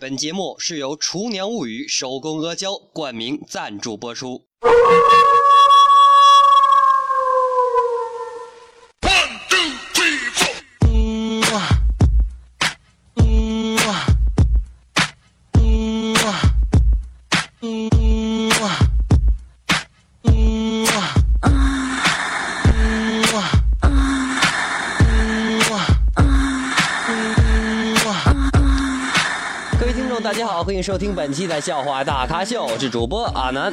本节目是由厨娘物语手工阿胶冠名赞助播出。众，大家好，欢迎收听本期的笑话大咖秀，我是主播阿南。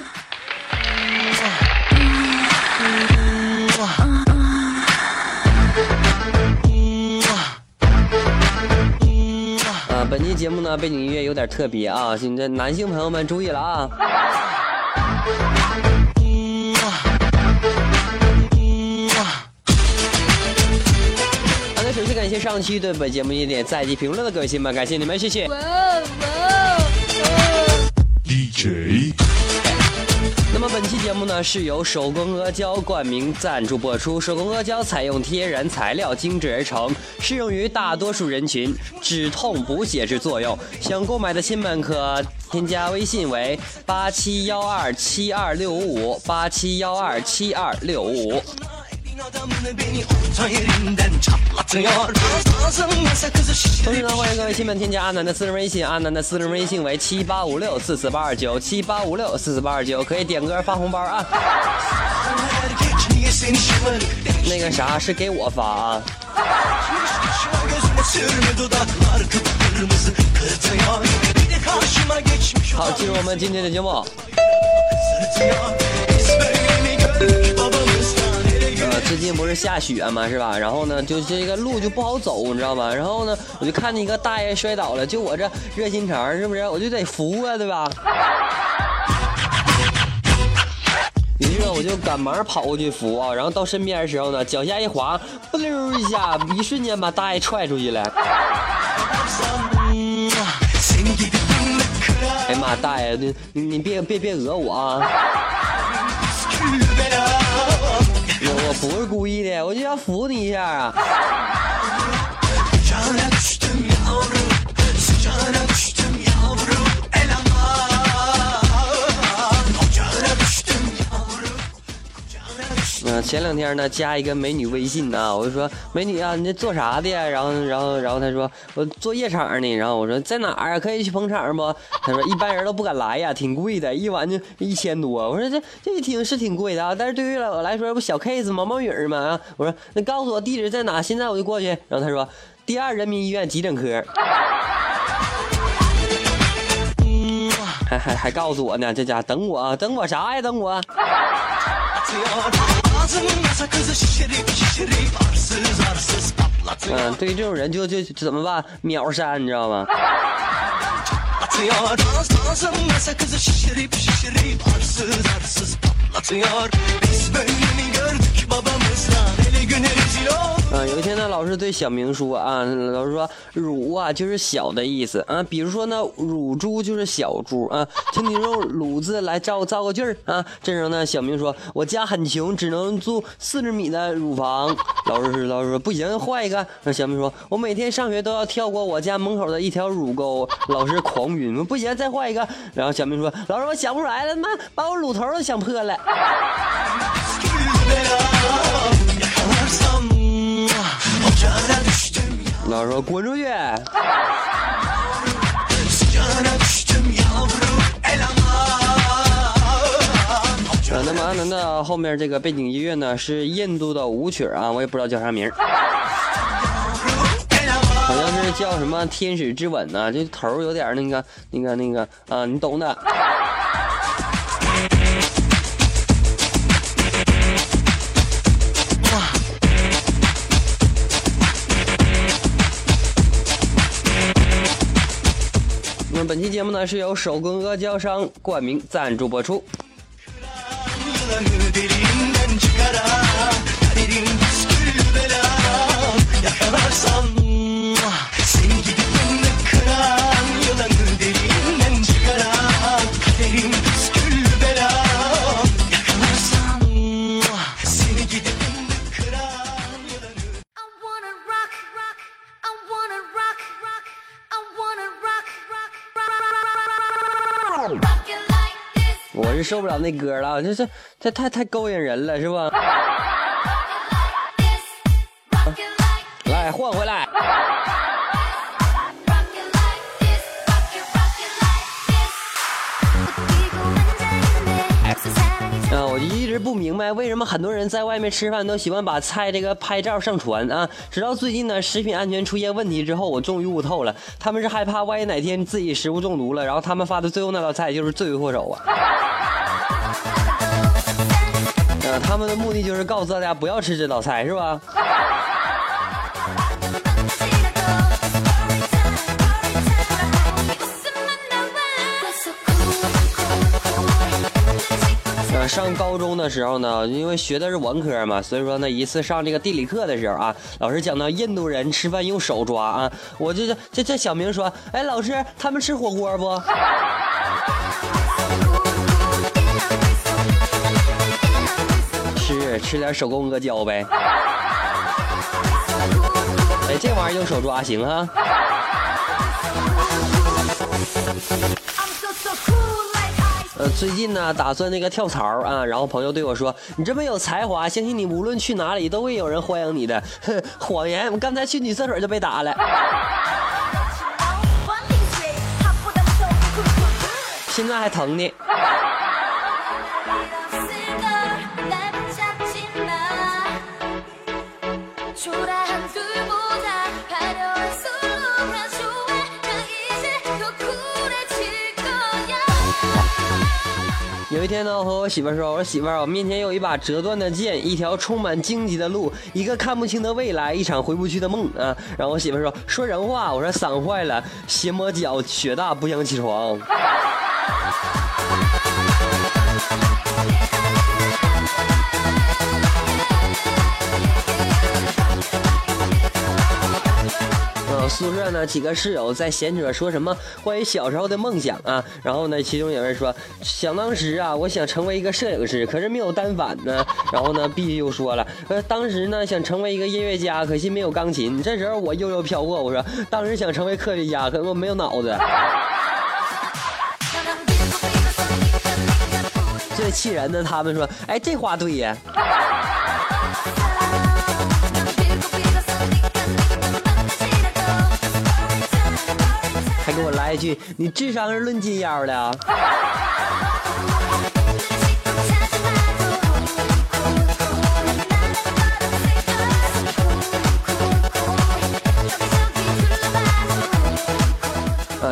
啊，本期节目呢，背景音乐有点特别啊，现在男性朋友们注意了啊。谢上期对本节目一点赞及评论的各位亲们，感谢你们，谢谢。DJ 那么本期节目呢是由手工阿胶冠名赞助播出。手工阿胶采用天然材料精制而成，适用于大多数人群，止痛补血之作用。想购买的亲们可添加微信为八七幺二七二六五五八七幺二七二六五五。同时呢欢迎各位亲们添加阿南的私人微信阿南的私人微信为七八五六四四八二九七八五六四四八二九可以点歌发红包啊那个啥是给我发啊好进入我们今天的节目最近不是下雪嘛，是吧？然后呢，就这个路就不好走，你知道吧？然后呢，我就看见一个大爷摔倒了，就我这热心肠，是不是？我就得扶啊，对吧？于是呢，我就赶忙跑过去扶啊，然后到身边的时候呢，脚下一滑，不溜一下，一瞬间把大爷踹出去了。哎呀妈，大爷，你你别别别讹我啊！不是故意的，我就想扶你一下啊。前两天呢，加一个美女微信呢，我就说美女啊，你这做啥的呀？然后，然后，然后她说我做夜场呢。然后我说在哪儿啊？可以去捧场不？她说一般人都不敢来呀，挺贵的，一晚就一千多。我说这这一听是挺贵的啊，但是对于我来说不小 case 毛毛雨儿嘛啊。我说那告诉我地址在哪，现在我就过去。然后她说第二人民医院急诊科。还还还告诉我呢，这家等我啊，等我啥呀？等我。嗯，对于这种人就就怎么办？秒删，你知道吗？对小明说啊，老师说乳啊就是小的意思啊，比如说呢，乳猪就是小猪啊，请你用乳字来造造个句儿啊。这时候呢，小明说，我家很穷，只能住四十米的乳房。老师老师说不行，换一个。那小明说，我每天上学都要跳过我家门口的一条乳沟。老师狂晕，不行，再换一个。然后小明说，老师我想不出来了，妈把我乳头都想破了。老师说滚出去。那么阿南的后面这个背景音乐呢是印度的舞曲啊，我也不知道叫啥名，好像是叫什么《天使之吻》呢，这头有点那个那个那个啊，你懂的。本期节目呢是由手工阿胶商冠名赞助播出。受不了那歌了，这这这太太勾引人了，是吧？来换回来。啊，我就一直不明白为什么很多人在外面吃饭都喜欢把菜这个拍照上传啊。直到最近呢，食品安全出现问题之后，我终于悟透了，他们是害怕万一哪天自己食物中毒了，然后他们发的最后那道菜就是罪魁祸首啊。呃，他们的目的就是告诉大家不要吃这道菜，是吧？呃，上高中的时候呢，因为学的是文科嘛，所以说呢，一次上这个地理课的时候啊，老师讲到印度人吃饭用手抓啊，我这这这这小明说，哎，老师他们吃火锅不？吃点手工阿胶呗。哎，这玩意儿用手抓行啊。呃，最近呢，打算那个跳槽啊，然后朋友对我说：“你这么有才华，相信你无论去哪里都会有人欢迎你的。”哼，谎言！我刚才去女厕所就被打了，现在还疼呢。有一天呢，我和我媳妇说：“我说媳妇儿，我面前有一把折断的剑，一条充满荆棘的路，一个看不清的未来，一场回不去的梦啊！”然后我媳妇说：“说人话。”我说：“伞坏了，鞋磨脚，雪大不想起床。”宿舍呢，几个室友在闲扯，说什么关于小时候的梦想啊。然后呢，其中有人说，想当时啊，我想成为一个摄影师，可是没有单反呢。然后呢，B 又说了，呃，当时呢想成为一个音乐家，可惜没有钢琴。这时候我悠悠飘过，我说，当时想成为科学家，可我没有脑子。最气人的，他们说，哎，这话对呀。你智商是论斤腰的啊！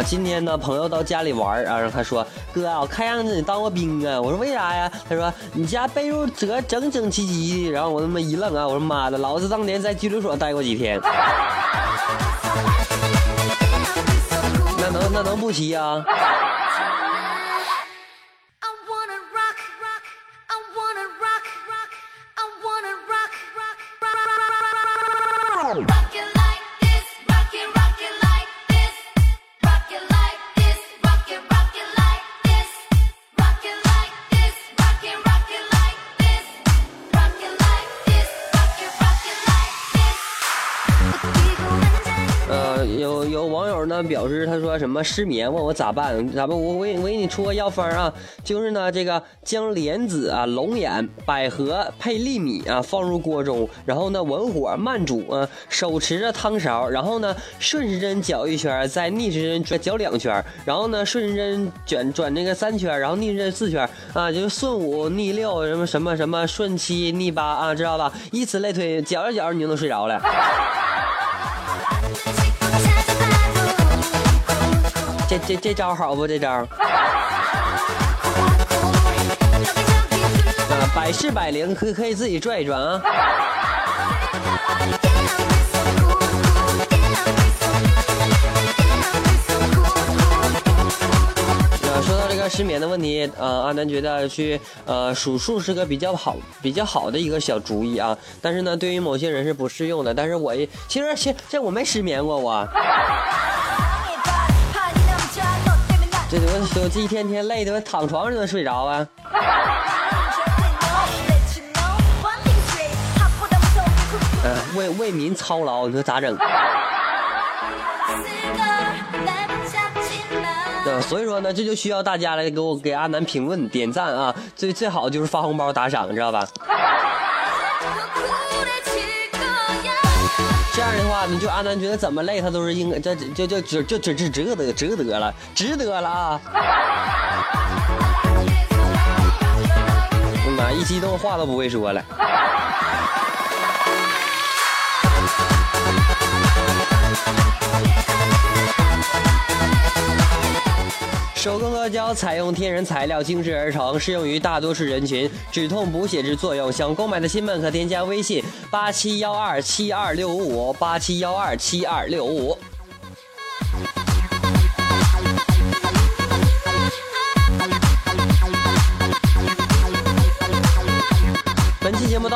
今天呢，朋友到家里玩啊，然后他说：“哥啊，我看样子你当过兵啊。”我说：“为啥呀？”他说：“你家被褥折整整齐齐的。”然后我他妈一愣啊，我说：“妈的，老子当年在拘留所待过几天。”能那能不骑呀？呢表示，他说什么失眠，问我咋办？咋办？我我我给你出个药方啊，就是呢这个将莲子啊、龙眼、百合配粒米啊放入锅中，然后呢文火慢煮啊，手持着汤勺，然后呢顺时针搅一圈，再逆时针转搅两圈，然后呢顺时针卷转那个三圈，然后逆时针四圈啊，就是顺五逆六什么什么什么顺七逆八啊，知道吧？以此类推，搅着搅着你就能睡着了。这这这招好不？这招，啊，百试百灵，可可以自己转一转啊。说到这个失眠的问题，呃，阿南觉得去呃数数是个比较好、比较好的一个小主意啊。但是呢，对于某些人是不适用的。但是我其实其实这我没失眠过，我。这我我这一天天累的，我躺床上都能睡着啊。嗯，为为民操劳，你说咋整？那所以说呢，这就需要大家来给我给阿南评论点赞啊，最最好就是发红包打赏，知道吧？这样的话，你就阿南觉得怎么累，他都是应该，这就就就就就值得值得了，值得了啊！妈，一激动话都不会说了。阿胶采用天然材料精制而成，适用于大多数人群，止痛补血之作用。想购买的亲们可添加微信八七幺二七二六五五八七幺二七二六五五。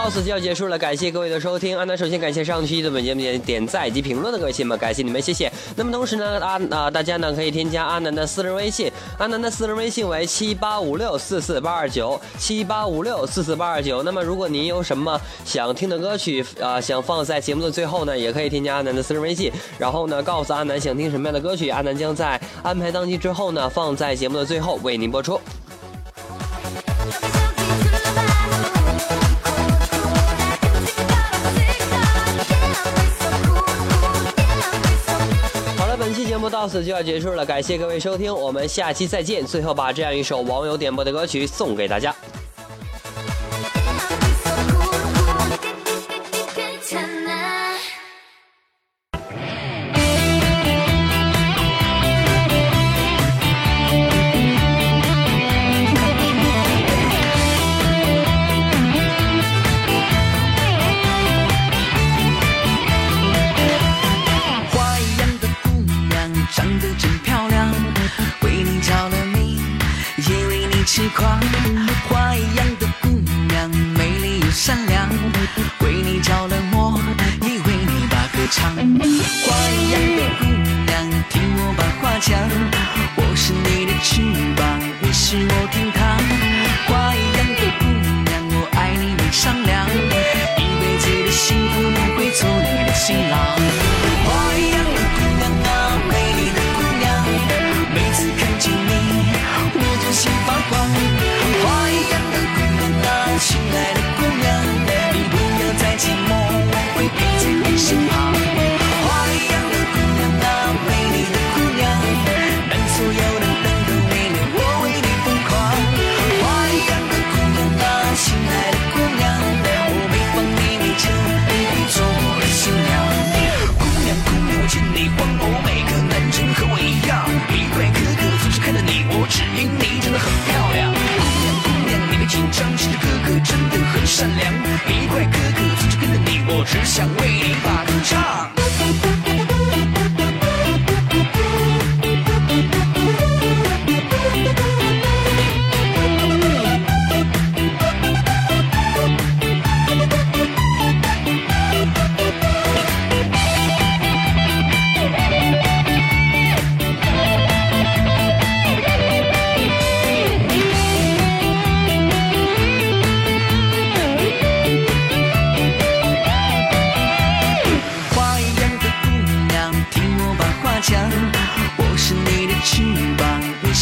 到此就要结束了，感谢各位的收听。安南首先感谢上期的本节目点点赞以及评论的各位亲们，感谢你们，谢谢。那么同时呢，阿啊大家呢可以添加阿南的私人微信，阿南的私人微信为七八五六四四八二九七八五六四四八二九。那么如果您有什么想听的歌曲啊，想放在节目的最后呢，也可以添加阿南的私人微信，然后呢告诉阿南想听什么样的歌曲，阿南将在安排当期之后呢放在节目的最后为您播出。到此就要结束了，感谢各位收听，我们下期再见。最后把这样一首网友点播的歌曲送给大家。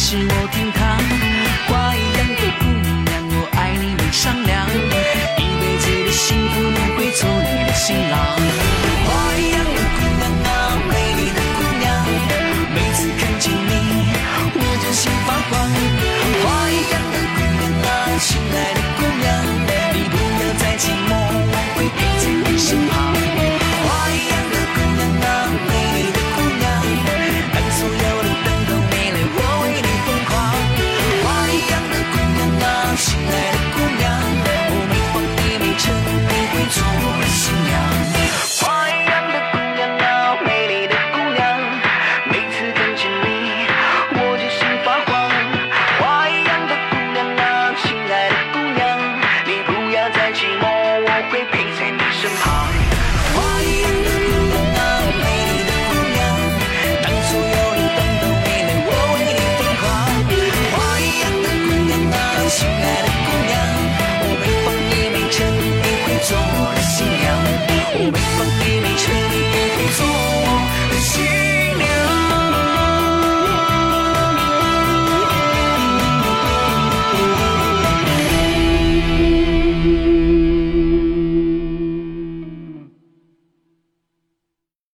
是我给